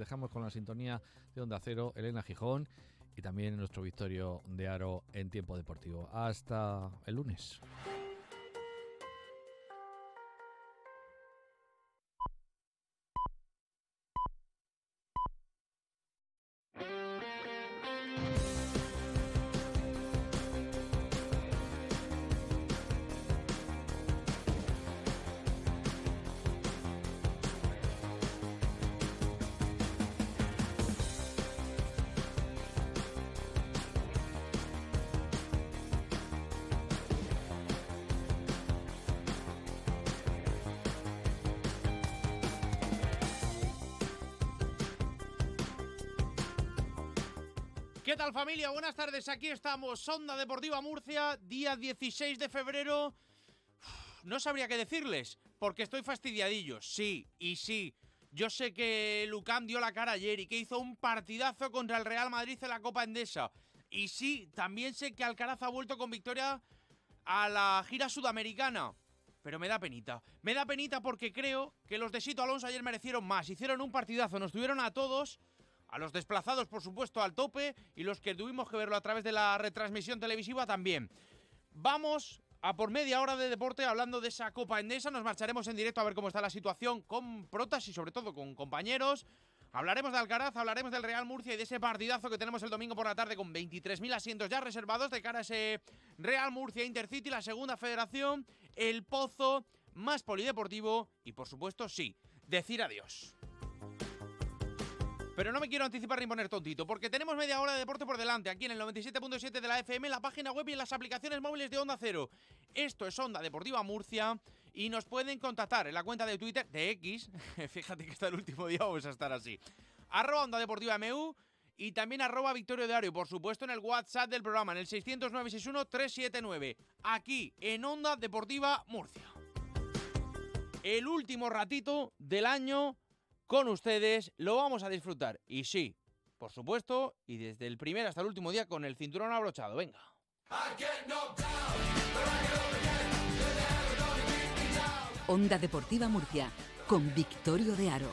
dejamos con la sintonía de Onda Cero, Elena Gijón y también nuestro Victorio de Aro en tiempo deportivo. Hasta el lunes. Familia? Buenas tardes, aquí estamos, Sonda Deportiva Murcia, día 16 de febrero. No sabría qué decirles, porque estoy fastidiadillo, sí, y sí. Yo sé que Lucán dio la cara ayer y que hizo un partidazo contra el Real Madrid en la Copa Endesa. Y sí, también sé que Alcaraz ha vuelto con victoria a la gira sudamericana. Pero me da penita. Me da penita porque creo que los de Sito Alonso ayer merecieron más. Hicieron un partidazo, nos tuvieron a todos a los desplazados, por supuesto, al tope y los que tuvimos que verlo a través de la retransmisión televisiva también. Vamos a por media hora de deporte hablando de esa Copa Endesa. Nos marcharemos en directo a ver cómo está la situación con protas y sobre todo con compañeros. Hablaremos de Alcaraz, hablaremos del Real Murcia y de ese partidazo que tenemos el domingo por la tarde con 23.000 asientos ya reservados de cara a ese Real Murcia Intercity, la segunda federación, el Pozo, más polideportivo y por supuesto sí, decir adiós. Pero no me quiero anticipar ni poner tontito, porque tenemos media hora de deporte por delante, aquí en el 97.7 de la FM, en la página web y en las aplicaciones móviles de Onda Cero. Esto es Onda Deportiva Murcia y nos pueden contactar en la cuenta de Twitter de X, fíjate que está el último día, vamos a estar así, arroba Onda Deportiva MU y también arroba Victorio Diario, por supuesto en el WhatsApp del programa, en el 60961-379, aquí en Onda Deportiva Murcia. El último ratito del año con ustedes, lo vamos a disfrutar. Y sí, por supuesto, y desde el primer hasta el último día con el cinturón abrochado. Venga. Onda Deportiva Murcia, con Victorio de Aro.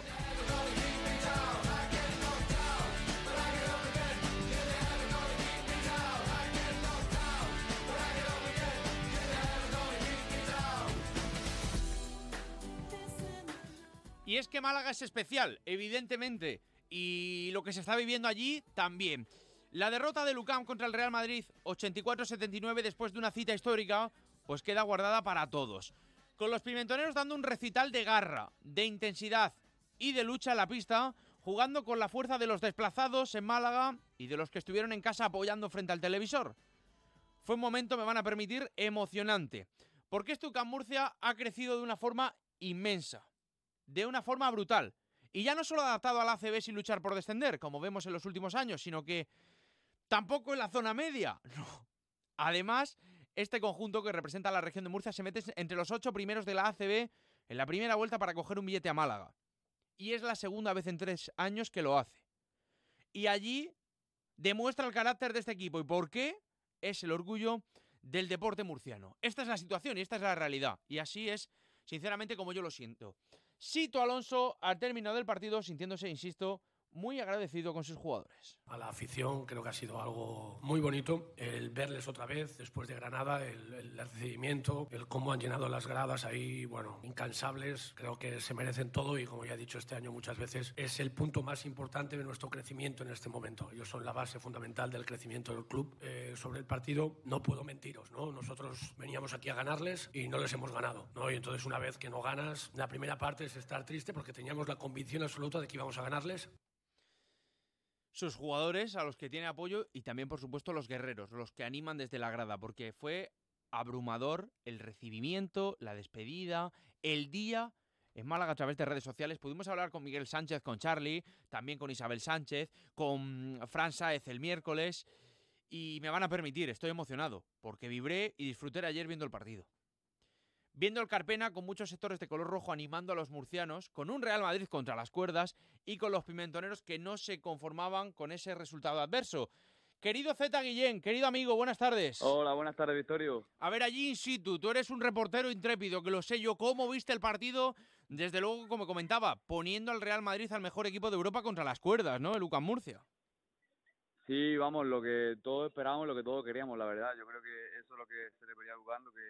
Y es que Málaga es especial, evidentemente, y lo que se está viviendo allí también. La derrota de Lucam contra el Real Madrid 84-79 después de una cita histórica, pues queda guardada para todos. Con los pimentoneros dando un recital de garra, de intensidad y de lucha en la pista, jugando con la fuerza de los desplazados en Málaga y de los que estuvieron en casa apoyando frente al televisor. Fue un momento, me van a permitir, emocionante, porque UCAM Murcia ha crecido de una forma inmensa de una forma brutal. Y ya no solo adaptado al ACB sin luchar por descender, como vemos en los últimos años, sino que tampoco en la zona media. No. Además, este conjunto que representa a la región de Murcia se mete entre los ocho primeros de la ACB en la primera vuelta para coger un billete a Málaga. Y es la segunda vez en tres años que lo hace. Y allí demuestra el carácter de este equipo y por qué es el orgullo del deporte murciano. Esta es la situación y esta es la realidad. Y así es, sinceramente, como yo lo siento. Sito Alonso al término del partido sintiéndose, insisto, muy agradecido con sus jugadores. A la afición creo que ha sido algo muy bonito el verles otra vez después de Granada, el, el, recibimiento, el cómo han llenado las gradas ahí, bueno, incansables. Creo que se merecen todo y como ya he dicho este año muchas veces, es el punto más importante de nuestro crecimiento en este momento. Ellos son la base fundamental del crecimiento del club. Eh, sobre el partido no puedo mentiros, ¿no? Nosotros veníamos aquí a ganarles y no les hemos ganado, ¿no? Y entonces una vez que no ganas, la primera parte es estar triste porque teníamos la convicción absoluta de que íbamos a ganarles sus jugadores a los que tiene apoyo y también, por supuesto, los guerreros, los que animan desde la grada, porque fue abrumador el recibimiento, la despedida, el día en Málaga a través de redes sociales. Pudimos hablar con Miguel Sánchez, con Charlie, también con Isabel Sánchez, con Fran Saez el miércoles. Y me van a permitir, estoy emocionado, porque vibré y disfruté ayer viendo el partido viendo el Carpena con muchos sectores de color rojo animando a los murcianos, con un Real Madrid contra las cuerdas y con los pimentoneros que no se conformaban con ese resultado adverso. Querido Z Guillén, querido amigo, buenas tardes. Hola, buenas tardes, Victorio. A ver, allí in situ, tú eres un reportero intrépido, que lo sé yo. ¿Cómo viste el partido desde luego, como comentaba, poniendo al Real Madrid al mejor equipo de Europa contra las cuerdas, ¿no? El UCAM Murcia. Sí, vamos, lo que todos esperábamos, lo que todos queríamos, la verdad. Yo creo que eso es lo que se le pedía a UCAM, lo que,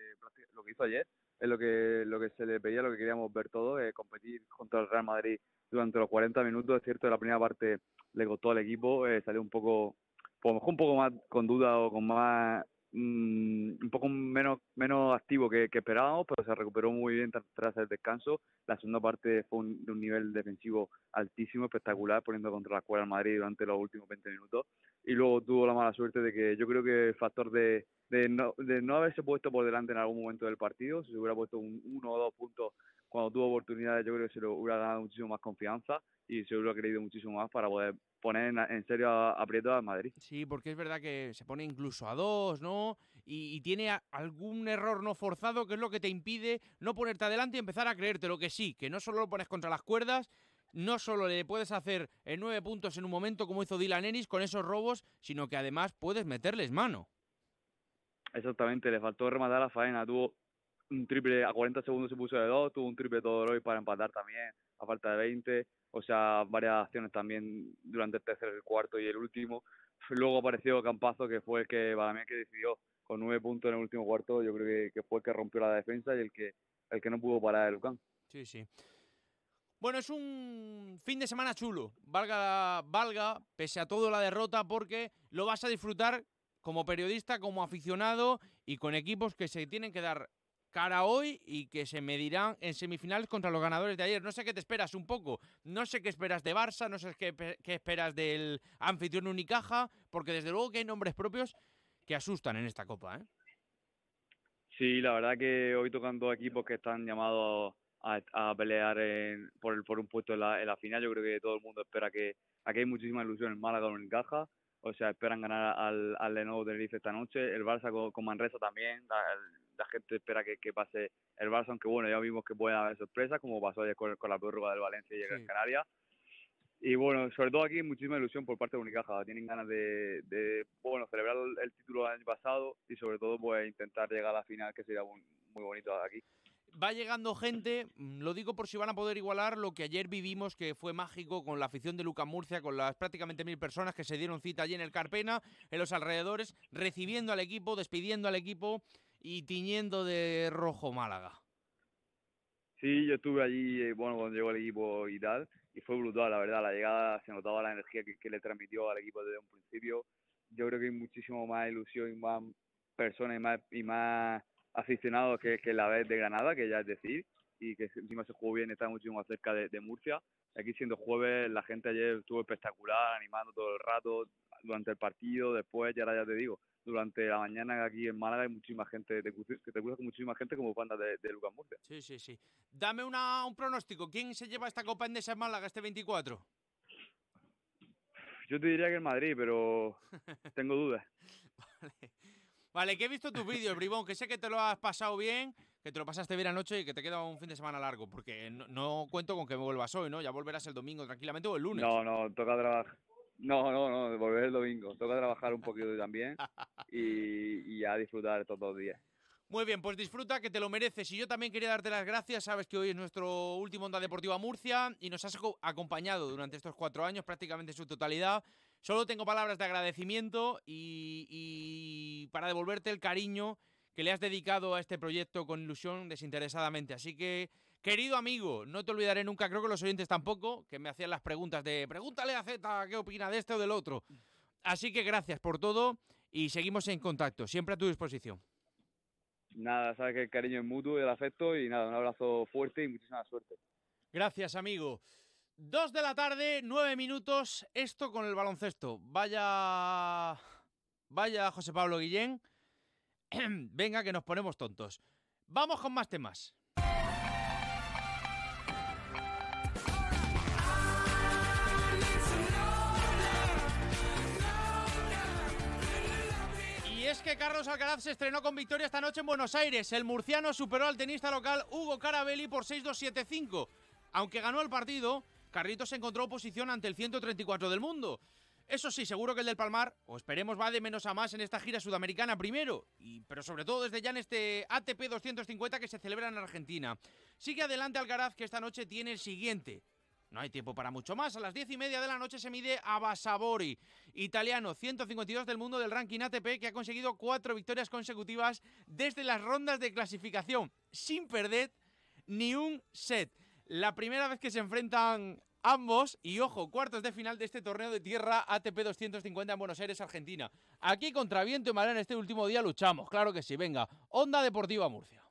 lo que hizo ayer, es lo que, lo que se le pedía, lo que queríamos ver todos, es competir contra el Real Madrid durante los 40 minutos. Es cierto, la primera parte le costó al equipo, eh, salió un poco, pues un poco más con duda o con más un poco menos menos activo que, esperábamos, pero se recuperó muy bien tras el descanso. La segunda parte fue de un nivel defensivo altísimo, espectacular, poniendo contra la escuela al Madrid durante los últimos 20 minutos. Y luego tuvo la mala suerte de que yo creo que el factor de, de, no, de no haberse puesto por delante en algún momento del partido, si se hubiera puesto un, uno o dos puntos cuando tuvo oportunidades, yo creo que se lo hubiera ganado muchísimo más confianza y se hubiera creído muchísimo más para poder poner en, serio aprieto a Madrid. Sí, porque es verdad que se pone incluso a dos, ¿no? Y, tiene algún error no forzado que es lo que te impide no ponerte adelante y empezar a creerte lo que sí, que no solo lo pones contra las cuerdas, no solo le puedes hacer en nueve puntos en un momento como hizo Dylan Ennis con esos robos, sino que además puedes meterles mano. Exactamente, le faltó rematar la faena, tuvo un triple a 40 segundos se puso de dos, tuvo un triple todo hoy para empatar también a falta de 20 o sea, varias acciones también durante el tercer, el cuarto y el último. Luego apareció Campazo, que fue el que para que decidió con nueve puntos en el último cuarto, yo creo que, fue el que rompió la defensa y el que el que no pudo parar el Lucán. Sí, sí. Bueno, es un fin de semana chulo, valga, valga, pese a todo la derrota, porque lo vas a disfrutar como periodista, como aficionado y con equipos que se tienen que dar cara hoy y que se medirán en semifinales contra los ganadores de ayer. No sé qué te esperas un poco, no sé qué esperas de Barça, no sé qué, esperas del anfitrión Unicaja, porque desde luego que hay nombres propios que asustan en esta copa. ¿eh? Sí, la verdad que hoy tocando equipos que están llamados a, pelear por, el, por un puesto en la, final, yo creo que todo el mundo espera que aquí hay muchísima ilusión en Málaga o en Unicaja. O sea, esperan ganar al, al Lenovo Tenerife esta noche. El Barça con, Manresa también la gente espera que, pase el Barça, aunque bueno, ya vimos que puede haber sorpresas, como pasó ayer con, la prórroga del Valencia y el Canarias. Y bueno, sobre todo aquí muchísima ilusión por parte de Unicaja. Tienen ganas de, bueno, celebrar el, título del año pasado y sobre todo pues intentar llegar a la final, que sería muy, muy bonito aquí. Va llegando gente, mm, lo digo por si van a poder igualar lo que ayer vivimos, que fue mágico con la afición de Lucas Murcia, con las prácticamente mil personas que se dieron cita allí en el Carpena, en los alrededores, recibiendo al equipo, despidiendo al equipo y tiñendo de rojo Málaga. Sí, yo estuve allí, eh, bueno, cuando llegó el equipo y tal, y fue brutal, la verdad, la llegada se notaba la energía que, le transmitió al equipo desde un principio. Yo creo que hay muchísimo más ilusión y más personas y más, y más aficionados que, que la vez de Granada, que ya es decir, y que encima se jugó bien, está muchísimo más cerca de, de Murcia. Aquí siendo jueves, la gente ayer estuvo espectacular, animando todo el rato, durante el partido, después, y ahora ya te digo, durante la mañana aquí en Málaga hay muchísima gente, que te cruza con muchísima gente como banda de, de Lucas Murcia. Sí, sí, sí. Dame una, un pronóstico. ¿Quién se lleva esta Copa Endesa en Málaga este 24? Yo te diría que el Madrid, pero tengo dudas. vale. vale, que he visto tus vídeos, Bribón, que sé que te lo has pasado bien, que te lo pasaste bien anoche y que te queda un fin de semana largo, porque no, no cuento con que me vuelvas hoy, ¿no? Ya volverás el domingo tranquilamente o el lunes. No, no, toca trabajar no, no, no, volver el domingo. Toca trabajar un poquito también y, ya disfrutar estos dos días. Muy bien, pues disfruta, que te lo mereces. Y yo también quería darte las gracias. Sabes que hoy es nuestro último Onda Deportiva Murcia y nos has acompañado durante estos cuatro años, prácticamente en su totalidad. Solo tengo palabras de agradecimiento y para devolverte el cariño que le has dedicado a este proyecto con ilusión desinteresadamente. Así que Querido amigo, no te olvidaré nunca, creo que los oyentes tampoco, que me hacían las preguntas de pregúntale a Z qué opina de este o del otro. Así que gracias por todo y seguimos en contacto, siempre a tu disposición. Nada, sabes que el cariño es mutuo y el afecto y nada, un abrazo fuerte y muchísima suerte. Gracias, amigo. Dos de la tarde, nueve minutos, esto con el baloncesto. Vaya, vaya José Pablo Guillén. Venga, que nos ponemos tontos. Vamos con más temas. Que Carlos Alcaraz se estrenó con victoria esta noche en Buenos Aires. El murciano superó al tenista local Hugo Carabelli por 6-2-7-5. Aunque ganó el partido, Carritos encontró oposición ante el 134 del mundo. Eso sí, seguro que el del Palmar, o esperemos, va de menos a más en esta gira sudamericana primero, y, pero sobre todo desde ya en este ATP 250 que se celebra en Argentina. Sigue adelante Alcaraz, que esta noche tiene el siguiente. No hay tiempo para mucho más. A las diez y media de la noche se mide a Basabori, italiano, 152 del mundo del ranking ATP, que ha conseguido cuatro victorias consecutivas desde las rondas de clasificación, sin perder ni un set. La primera vez que se enfrentan ambos y ojo, cuartos de final de este torneo de tierra ATP 250 en Buenos Aires, Argentina. Aquí contra viento y marea en este último día luchamos, claro que sí. Venga, Onda Deportiva Murcia.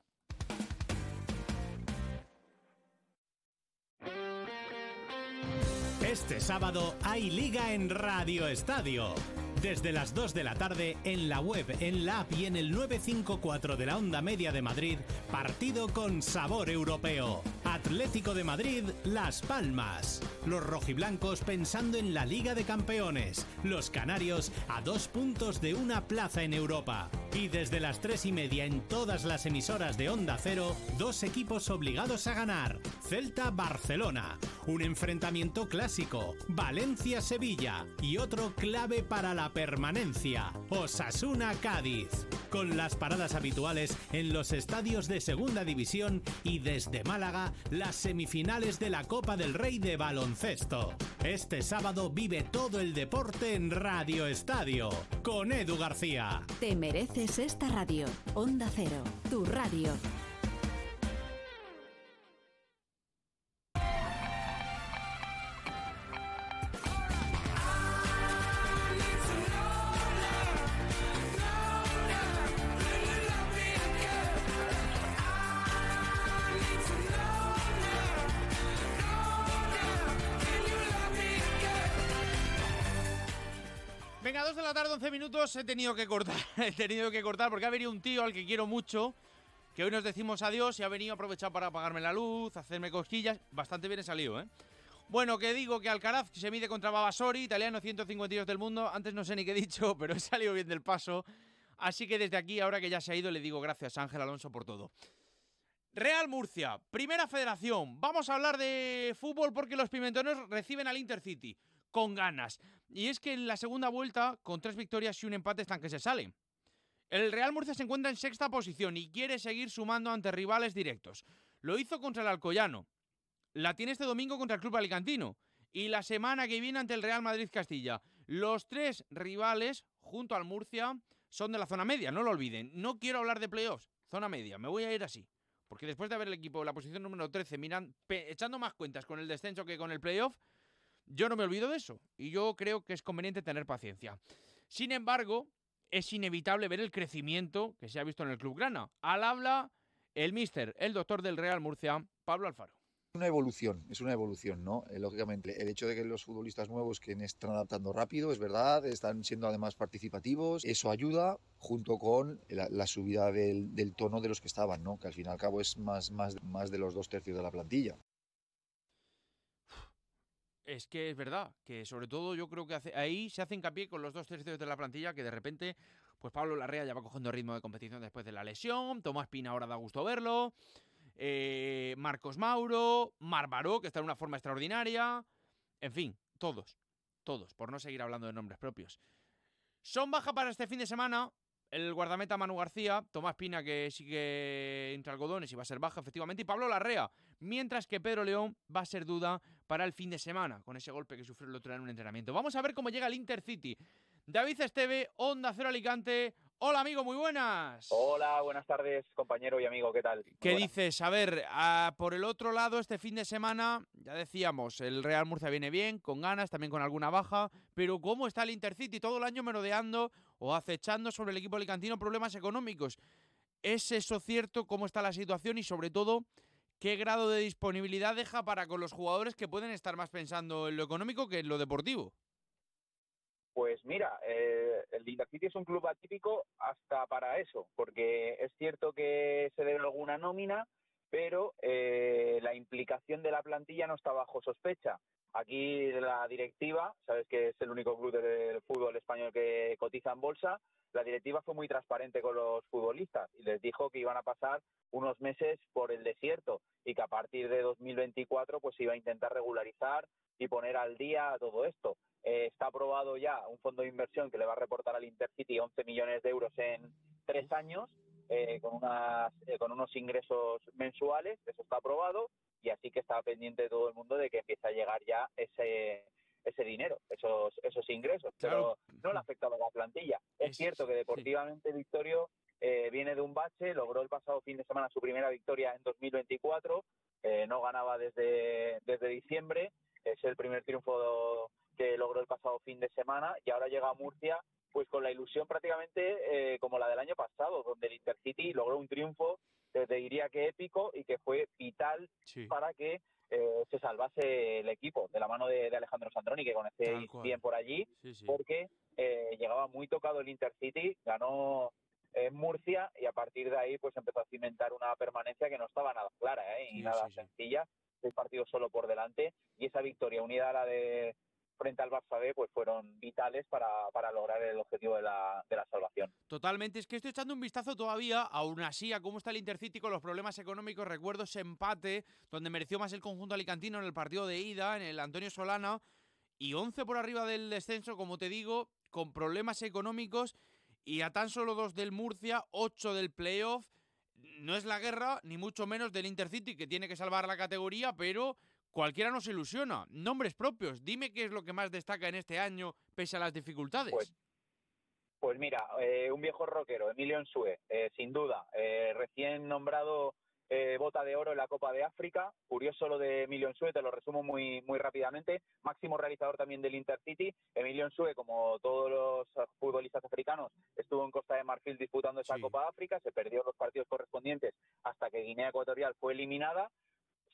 Este sábado hay liga en Radio Estadio. Desde las 2 de la tarde en la web, en la app y en el 954 de la Onda Media de Madrid, partido con sabor europeo. Atlético de Madrid, Las Palmas. Los rojiblancos pensando en la Liga de Campeones. Los canarios a dos puntos de una plaza en Europa. Y desde las tres y media en todas las emisoras de Onda Cero, dos equipos obligados a ganar. Celta-Barcelona. Un enfrentamiento clásico. Valencia-Sevilla. Y otro clave para la permanencia. Osasuna-Cádiz. Con las paradas habituales en los estadios de Segunda División y desde Málaga, las semifinales de la Copa del Rey de Baloncesto. Este sábado vive todo el deporte en Radio Estadio. Con Edu García. Te mereces esta radio. Onda Cero, tu radio. Minutos. He tenido que cortar, he tenido que cortar porque ha venido un tío al que quiero mucho. Que hoy nos decimos adiós y ha venido a aprovechar para apagarme la luz, hacerme cosquillas. Bastante bien he salido, ¿eh? Bueno, que digo que Alcaraz se mide contra Babasori, italiano 152 del mundo. Antes no sé ni qué he dicho, pero he salido bien del paso. Así que desde aquí, ahora que ya se ha ido, le digo gracias a Ángel Alonso por todo. Real Murcia, primera federación. Vamos a hablar de fútbol porque los pimentones reciben al Intercity con ganas. Y es que en la segunda vuelta, con tres victorias y un empate, están que se salen. El Real Murcia se encuentra en sexta posición y quiere seguir sumando ante rivales directos. Lo hizo contra el Alcoyano. La tiene este domingo contra el Club Alicantino. Y la semana que viene ante el Real Madrid Castilla. Los tres rivales, junto al Murcia, son de la zona media, no lo olviden. No quiero hablar de playoffs, zona media, me voy a ir así. Porque después de haber el equipo en la posición número 13, miran, echando más cuentas con el descenso que con el playoff, yo no me olvido de eso. Y yo creo que es conveniente tener paciencia. Sin embargo, es inevitable ver el crecimiento que se ha visto en el Club Grana. Al habla el mister, el doctor del Real Murcia, Pablo Alfaro. una evolución, es una evolución, ¿no? Eh, lógicamente, el hecho de que los futbolistas nuevos que están adaptando rápido, es verdad, están siendo además participativos, eso ayuda junto con la, subida del, del tono de los que estaban, ¿no? Que al fin y al cabo es más, más, más de los dos tercios de la plantilla. Es que es verdad, que sobre todo yo creo que ahí se hace hincapié con los dos tercios de la plantilla que de repente, pues Pablo Larrea ya va cogiendo ritmo de competición después de la lesión, Tomás Pina ahora da gusto verlo, eh, Marcos Mauro, Marbaró, que está en una forma extraordinaria, en fin, todos, todos, por no seguir hablando de nombres propios. Son baja para este fin de semana el guardameta Manu García, Tomás Pina que sigue entre algodones y va a ser baja efectivamente, y Pablo Larrea, mientras que Pedro León va a ser duda para el fin de semana, con ese golpe que sufrió el otro día en un entrenamiento. Vamos a ver cómo llega el Intercity. David Esteve, Onda Cero Alicante. Hola amigo, muy buenas. Hola, buenas tardes, compañero y amigo, ¿qué tal? ¿Qué buenas. dices? A ver, por el otro lado, este fin de semana, ya decíamos, el Real Murcia viene bien, con ganas, también con alguna baja, pero ¿cómo está el Intercity todo el año merodeando o acechando sobre el equipo alicantino problemas económicos? ¿Es eso cierto? ¿Cómo está la situación? Y sobre todo, ¿qué grado de disponibilidad deja para con los jugadores que pueden estar más pensando en lo económico que en lo deportivo? Pues mira, eh, el Intercity es un club atípico hasta para eso, porque es cierto que se debe alguna nómina, pero eh, la implicación de la plantilla no está bajo sospecha. Aquí la directiva, sabes que es el único club del fútbol español que cotiza en bolsa, la directiva fue muy transparente con los futbolistas y les dijo que iban a pasar unos meses por el desierto y que a partir de 2024 pues se iba a intentar regularizar y poner al día todo esto. Eh, está aprobado ya un fondo de inversión que le va a reportar al Intercity 11 millones de euros en tres años, eh, con, unas, eh, con unos ingresos mensuales, eso está aprobado, y así que está pendiente todo el mundo de que empiece a llegar ya ese ese dinero, esos esos ingresos, pero no le ha afectado a la plantilla. Es, cierto que deportivamente Victorio viene de un bache, logró el pasado fin de semana su primera victoria en 2024, no ganaba desde, desde diciembre, es el primer triunfo que logró el pasado fin de semana y ahora llega a Murcia pues con la ilusión prácticamente eh, como la del año pasado, donde el Intercity logró un triunfo, te, diría que épico y que fue vital para que eh, se salvase el equipo de la mano de, Alejandro Sandroni, que conocéis bien por allí, porque eh, llegaba muy tocado el Intercity, ganó en Murcia y a partir de ahí pues empezó a cimentar una permanencia que no estaba nada clara y nada sencilla, seis partidos solo por delante y esa victoria unida a la de frente al Barça B pues fueron vitales para, para lograr el objetivo de la, de la, salvación. Totalmente, es que estoy echando un vistazo todavía, aún así, a cómo está el Intercity con los problemas económicos. Recuerdo ese empate donde mereció más el conjunto alicantino en el partido de ida, en el Antonio Solana, y 11 por arriba del descenso, como te digo, con problemas económicos, y a tan solo dos del Murcia, 8 del playoff. No es la guerra, ni mucho menos del Intercity, que tiene que salvar la categoría, pero cualquiera nos ilusiona. Nombres propios, dime qué es lo que más destaca en este año pese a las dificultades. Pues, pues mira, eh, un viejo rockero, Emilio Ensue, eh, sin duda, eh, recién nombrado bota de oro en la Copa de África. Curioso lo de Emilio Ensue, te lo resumo muy, muy rápidamente. Máximo realizador también del Intercity. Emilio Ensue, como todos los futbolistas africanos, estuvo en Costa de Marfil disputando esa Copa de África, se perdió los partidos correspondientes hasta que Guinea Ecuatorial fue eliminada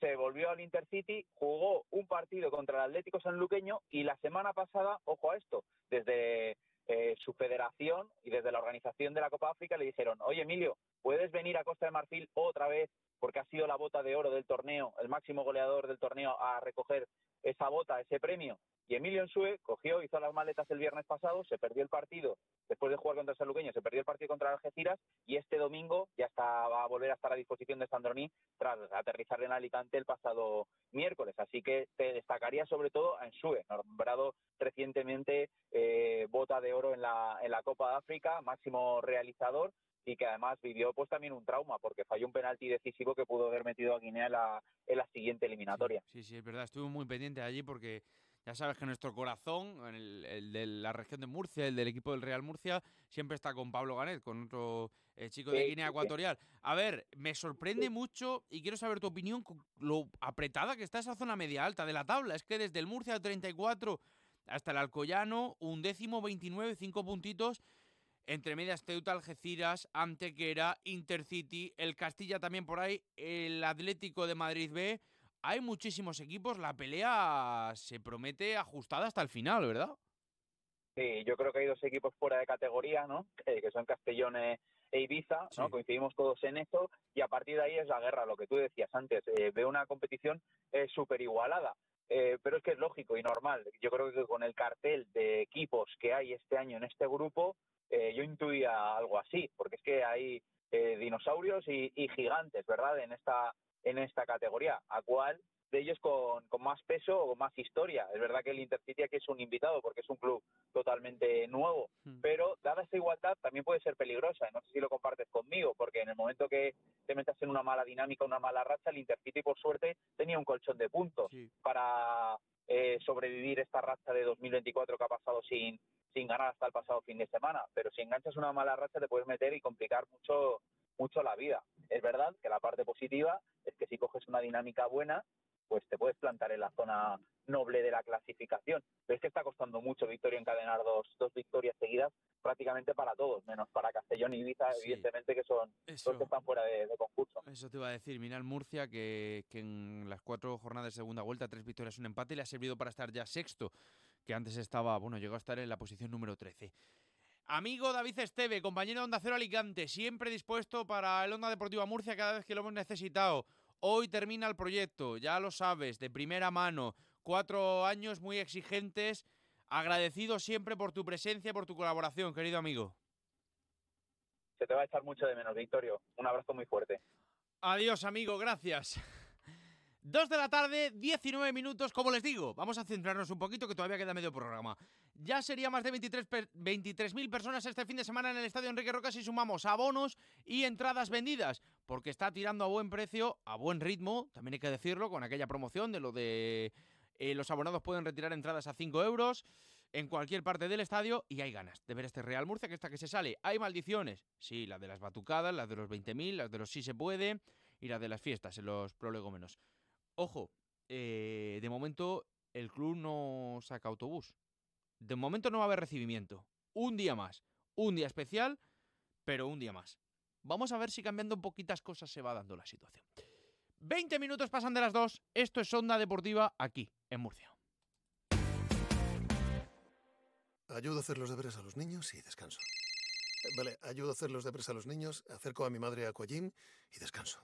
se volvió al Intercity, jugó un partido contra el Atlético Sanluqueño y la semana pasada, ojo a esto, desde eh, su federación y desde la organización de la Copa África le dijeron, oye Emilio, ¿puedes venir a Costa de Marfil otra vez porque ha sido la bota de oro del torneo, el máximo goleador del torneo, a recoger esa bota, ese premio? Y Emilio Ensue cogió, hizo las maletas el viernes pasado, se perdió el partido, después de jugar contra el Saluqueño, se perdió el partido contra Algeciras y este domingo ya está, va a volver a estar a disposición de Sandroní tras aterrizar en Alicante el pasado miércoles. Así que te destacaría sobre todo a Ensue, nombrado recientemente eh, bota de oro en la, en la Copa de África, máximo realizador y que además vivió pues también un trauma porque falló un penalti decisivo que pudo haber metido a Guinea en la, en la siguiente eliminatoria. Sí, sí, es verdad, estuve muy pendiente allí porque ya sabes que nuestro corazón, el, de la región de Murcia, el del equipo del Real Murcia, siempre está con Pablo Ganet, con otro eh, chico de Guinea Ecuatorial. A ver, me sorprende mucho y quiero saber tu opinión con lo apretada que está esa zona media alta de la tabla. Es que desde el Murcia 34 hasta el Alcoyano, un décimo 29, cinco puntitos. Entre medias Teuta, Algeciras, Antequera, Intercity, el Castilla también por ahí, el Atlético de Madrid B hay muchísimos equipos, la pelea se promete ajustada hasta el final, ¿verdad? Sí, yo creo que hay dos equipos fuera de categoría, ¿no? Eh, que son Castellón e Ibiza, ¿no? Coincidimos todos en eso y a partir de ahí es la guerra, lo que tú decías antes. Eh, veo una competición eh, súper igualada. Eh, pero es que es lógico y normal. Yo creo que con el cartel de equipos que hay este año en este grupo, yo intuía algo así, porque es que hay dinosaurios y, y, gigantes, ¿verdad? En esta en esta categoría, a cuál de ellos con, más peso o más historia. Es verdad que el Intercity aquí es un invitado porque es un club totalmente nuevo, hmm. pero dada esa igualdad también puede ser peligrosa. No sé si lo compartes conmigo, porque en el momento que te metas en una mala dinámica, una mala racha, el Intercity por suerte tenía un colchón de puntos para eh, sobrevivir esta racha de 2024 que ha pasado sin, sin ganar hasta el pasado fin de semana. Pero si enganchas una mala racha te puedes meter y complicar mucho mucho la vida. Es verdad que la parte positiva es que si coges una dinámica buena, pues te puedes plantar en la zona noble de la clasificación. Pero es que está costando mucho Victoria encadenar dos, dos victorias seguidas prácticamente para todos, menos para Castellón y Ibiza, evidentemente, que son los que están fuera de, concurso. Eso te iba a decir. Mira el Murcia, que, que en las cuatro jornadas de segunda vuelta, tres victorias, un empate, le ha servido para estar ya sexto, que antes estaba, bueno, llegó a estar en la posición número 13. Amigo David Esteve, compañero de Onda Cero Alicante, siempre dispuesto para el Onda Deportiva Murcia cada vez que lo hemos necesitado. Hoy termina el proyecto, ya lo sabes, de primera mano. Cuatro años muy exigentes. Agradecido siempre por tu presencia, por tu colaboración, querido amigo. Se te va a echar mucho de menos, Victorio. Un abrazo muy fuerte. Adiós, amigo, gracias. 2 de la tarde, 19 minutos, como les digo, vamos a centrarnos un poquito que todavía queda medio programa. Ya sería más de 23.000 personas este fin de semana en el Estadio Enrique Roca si sumamos abonos y entradas vendidas, porque está tirando a buen precio, a buen ritmo, también hay que decirlo, con aquella promoción de lo de eh, los abonados pueden retirar entradas a 5 euros en cualquier parte del estadio y hay ganas de ver este Real Murcia que está que se sale. ¿Hay maldiciones? Sí, las de las batucadas, las de los 20.000, las de los sí se puede y las de las fiestas en los prolegómenos. Ojo, eh, de momento el club no saca autobús. De momento no va a haber recibimiento. Un día más. Un día especial, pero un día más. Vamos a ver si cambiando poquitas cosas se va dando la situación. 20 minutos pasan de las 2. Esto es Onda Deportiva aquí, en Murcia. Ayudo a hacer los deberes a los niños y descanso. Eh, Vale, ayudo a hacer los deberes a los niños, acerco a mi madre a Aquagym y descanso.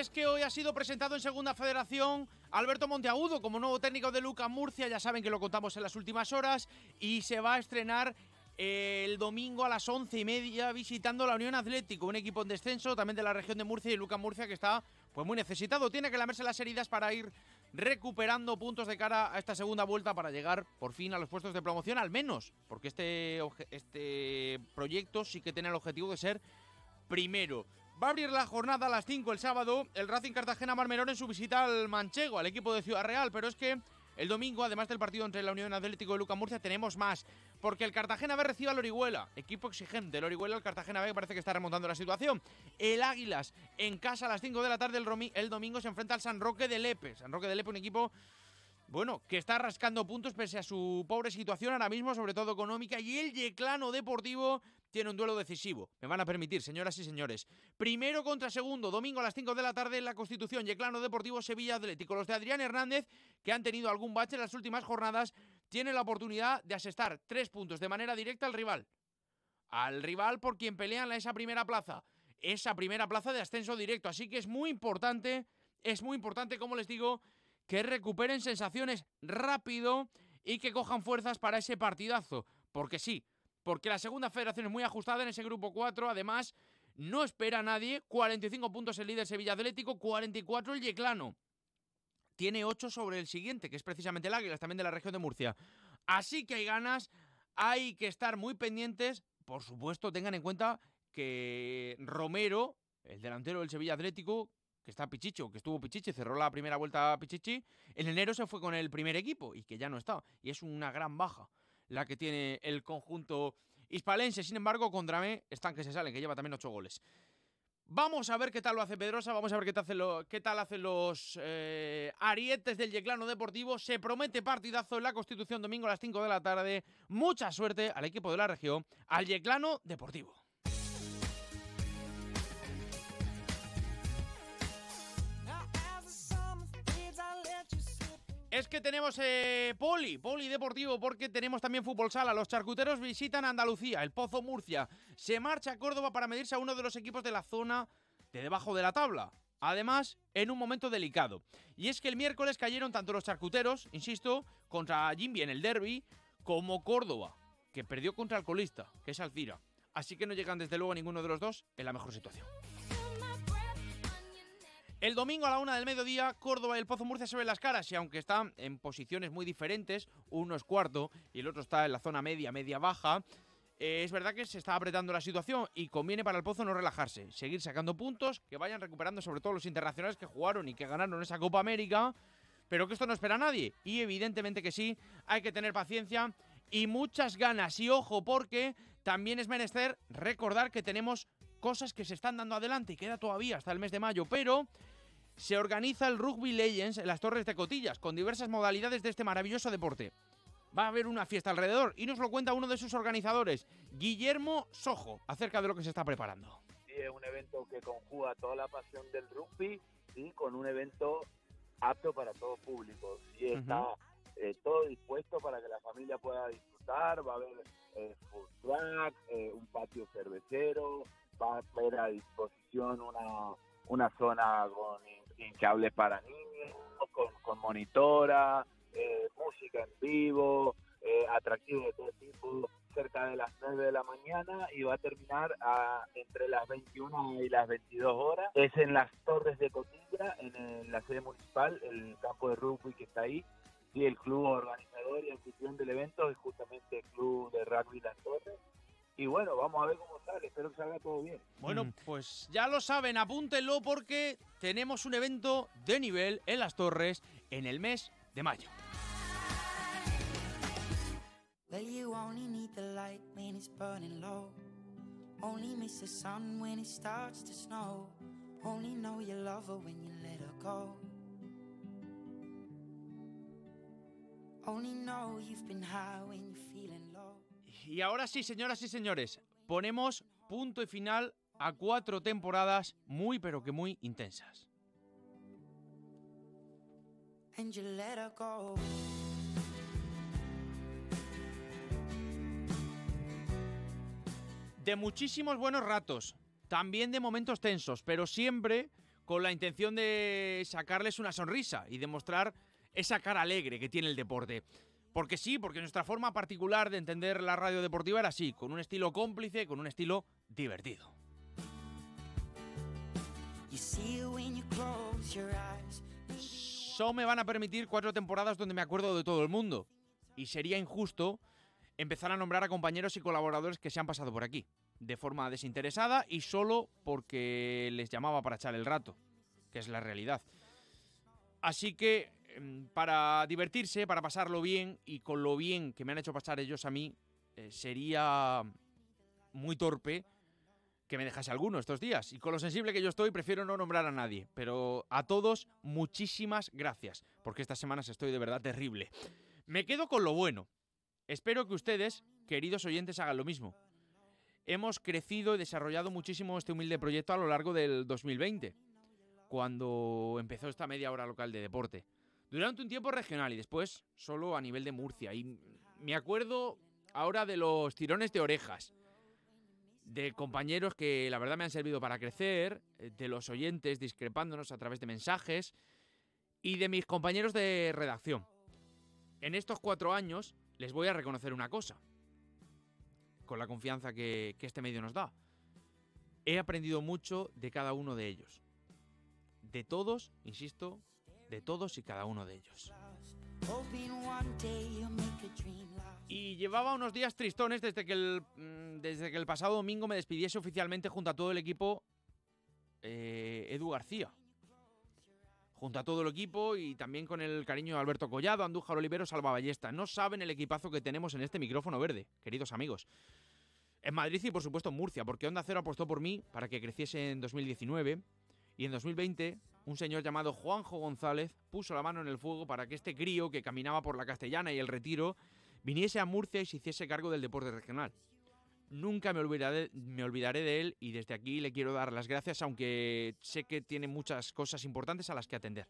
Es que hoy ha sido presentado en Segunda Federación Alberto Monteagudo como nuevo técnico de Luca Murcia, ya saben que lo contamos en las últimas horas, y se va a estrenar el domingo a las once y media visitando la Unión Atlético, un equipo en descenso también de la región de Murcia y Luca Murcia que está pues muy necesitado. Tiene que lamerse las heridas para ir recuperando puntos de cara a esta segunda vuelta para llegar por fin a los puestos de promoción, al menos, porque este, este proyecto sí que tiene el objetivo de ser primero. Va a abrir la jornada a las 5 el sábado el Racing Cartagena Marmerón en su visita al Manchego, al equipo de Ciudad Real, pero es que el domingo, además del partido entre la Unión Atlético y Luca Murcia, tenemos más, porque el Cartagena B recibe al Orihuela, equipo exigente. El Orihuela, el Cartagena B parece que está remontando la situación. El Águilas, en casa a las 5 de la tarde el, domingo, se enfrenta al San Roque de Lepe. San Roque de Lepe, un equipo bueno, que está rascando puntos pese a su pobre situación ahora mismo, sobre todo económica, y el Yeclano Deportivo tiene un duelo decisivo. Me van a permitir, señoras y señores. Primero contra segundo, domingo a las 5 de la tarde en la Constitución, Yeclano Deportivo Sevilla Atlético. Los de Adrián Hernández, que han tenido algún bache en las últimas jornadas, tienen la oportunidad de asestar tres puntos de manera directa al rival. Al rival por quien pelean esa primera plaza. Esa primera plaza de ascenso directo. Así que es muy importante, es muy importante, como les digo, que recuperen sensaciones rápido y que cojan fuerzas para ese partidazo. Porque sí, porque la segunda federación es muy ajustada en ese grupo 4. Además, no espera a nadie. 45 puntos el líder Sevilla Atlético, 44 el Yeclano. Tiene 8 sobre el siguiente, que es precisamente el Águilas, también de la región de Murcia. Así que hay ganas, hay que estar muy pendientes. Por supuesto, tengan en cuenta que Romero, el delantero del Sevilla Atlético, que está Pichichi, que estuvo Pichichi, cerró la primera vuelta a Pichichi, en enero se fue con el primer equipo y que ya no está. Y es una gran baja la que tiene el conjunto hispalense. Sin embargo, con Dramé están que se salen, que lleva también ocho goles. Vamos a ver qué tal lo hace Pedrosa, vamos a ver qué tal, hace lo, qué tal hacen los eh, arietes del Yeclano Deportivo. Se promete partidazo en la Constitución domingo a las 5 de la tarde. Mucha suerte al equipo de la región, al Yeclano Deportivo. Es que tenemos eh, poli, poli deportivo, porque tenemos también fútbol sala. Los charcuteros visitan Andalucía, el Pozo Murcia. Se marcha a Córdoba para medirse a uno de los equipos de la zona de debajo de la tabla. Además, en un momento delicado. Y es que el miércoles cayeron tanto los charcuteros, insisto, contra Jimby en el derby, como Córdoba, que perdió contra el colista, que es Alcira. Así que no llegan desde luego ninguno de los dos en la mejor situación. El domingo a la una del mediodía, Córdoba y el Pozo Murcia se ven las caras y aunque están en posiciones muy diferentes, uno es cuarto y el otro está en la zona media, media baja, eh, es verdad que se está apretando la situación y conviene para el Pozo no relajarse, seguir sacando puntos, que vayan recuperando sobre todo los internacionales que jugaron y que ganaron esa Copa América, pero que esto no espera a nadie y evidentemente que sí, hay que tener paciencia y muchas ganas. Y ojo porque también es menester recordar que tenemos cosas que se están dando adelante y queda todavía hasta el mes de mayo, pero se organiza el Rugby Legends en las Torres de Cotillas, con diversas modalidades de este maravilloso deporte. Va a haber una fiesta alrededor y nos lo cuenta uno de sus organizadores, Guillermo Sojo, acerca de lo que se está preparando. Sí, es un evento que conjuga toda la pasión del rugby y con un evento apto para todo público. Y está eh, todo dispuesto para que la familia pueda disfrutar, va a haber eh, food truck, eh, un patio cervecero, va a haber a disposición una, una zona con hinchables para niños, con, con monitora, eh, música en vivo, eh, atractivos de todo tipo, cerca de las 9 de la mañana y va a terminar a, entre las 21 y las 22 horas. Es en las Torres de Cotilla, en, el- la sede municipal, el campo de rugby que está ahí. Y el club organizador y anfitrión del evento es justamente el club de rugby Las Torres. Y bueno, vamos a ver cómo sale, espero que salga todo bien. Bueno, pues ya lo saben, apúntenlo porque tenemos un evento de nivel en las torres en el mes de mayo. Well, you only need the light when it's burning low. Only miss the sun when it starts to snow. Only know you love her when you let her go. Only know you've been high when you're feeling low. Y ahora sí, señoras y señores, ponemos punto y final a cuatro temporadas muy pero que muy intensas. And you let her go. De muchísimos buenos ratos, también de momentos tensos, pero siempre con la intención de sacarles una sonrisa y demostrar esa cara alegre que tiene el deporte. Porque sí, porque nuestra forma particular de entender la radio deportiva era así, con un estilo cómplice, con un estilo divertido. Solo me van a permitir cuatro temporadas donde me acuerdo de todo el mundo. Y sería injusto empezar a nombrar a compañeros y colaboradores que se han pasado por aquí, de forma desinteresada y solo porque les llamaba para echar el rato, que es la realidad. Así que, para divertirse, para pasarlo bien y con lo bien que me han hecho pasar ellos a mí, eh, sería muy torpe que me dejase alguno estos días. Y con lo sensible que yo estoy, prefiero no nombrar a nadie. Pero a todos, muchísimas gracias, porque estas semanas estoy de verdad terrible. Me quedo con lo bueno. Espero que ustedes, queridos oyentes, hagan lo mismo. Hemos crecido y desarrollado muchísimo este humilde proyecto a lo largo del 2020, cuando empezó esta media hora local de deporte. Durante un tiempo regional y después solo a nivel de Murcia. Y me acuerdo ahora de los tirones de orejas, de compañeros que la verdad me han servido para crecer, de los oyentes discrepándonos a través de mensajes y de mis compañeros de redacción. En estos cuatro años les voy a reconocer una cosa, con la confianza que, que este medio nos da. He aprendido mucho de cada uno de ellos. De todos, insisto, de todos y cada uno de ellos. Y llevaba unos días tristones desde que el, mm, desde que el pasado domingo me despidiese oficialmente junto a todo el equipo eh, Edu García. Junto a todo el equipo y también con el cariño de Alberto Collado, Andújar Olivero, Salva Ballesta. No saben el equipazo que tenemos en este micrófono verde, queridos amigos. En Madrid y por supuesto en Murcia, porque Onda Cero apostó por mí para que creciese en 2019 y en 2020 un señor llamado Juanjo González puso la mano en el fuego para que este crío que caminaba por la Castellana y el Retiro viniese a Murcia y se hiciese cargo del deporte regional. Nunca me olvidaré, me olvidaré de él y desde aquí le quiero dar las gracias, aunque sé que tiene muchas cosas importantes a las que atender.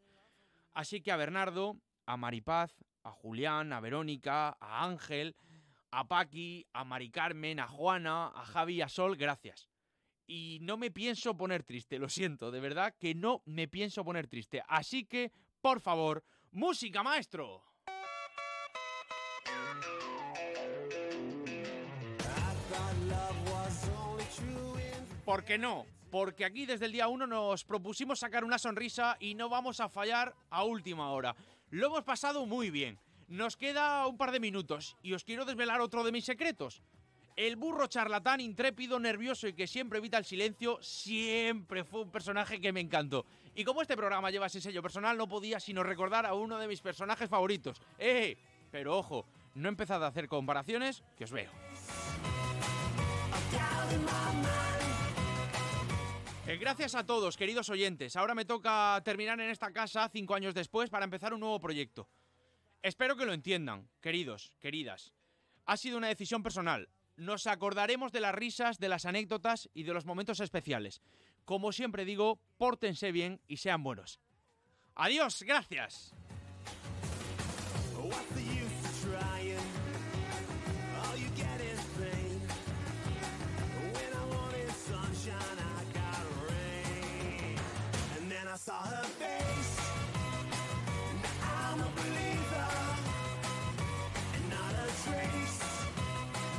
Así que a Bernardo, a Maripaz, a Julián, a Verónica, a Ángel, a Paqui, a Mari Carmen, a Juana, a Javi y a Sol, gracias. Y no me pienso poner triste, lo siento, de verdad que no me pienso poner triste. Así que, por favor, música maestro. ¿Por qué no? Porque aquí desde el día 1 nos propusimos sacar una sonrisa y no vamos a fallar a última hora. Lo hemos pasado muy bien. Nos queda un par de minutos y os quiero desvelar otro de mis secretos. El burro charlatán, intrépido, nervioso y que siempre evita el silencio, siempre fue un personaje que me encantó. Y como este programa lleva ese sello personal, no podía sino recordar a uno de mis personajes favoritos. ¡Eh! Pero ojo, no he empezado a hacer comparaciones, que os veo. Eh, Gracias a todos, queridos oyentes. Ahora me toca terminar en esta casa cinco años después para empezar un nuevo proyecto. Espero que lo entiendan, queridos, queridas. Ha sido una decisión personal. Nos acordaremos de las risas, de las anécdotas y de los momentos especiales. Como siempre digo, pórtense bien y sean buenos. Adiós, gracias. Then I saw her face.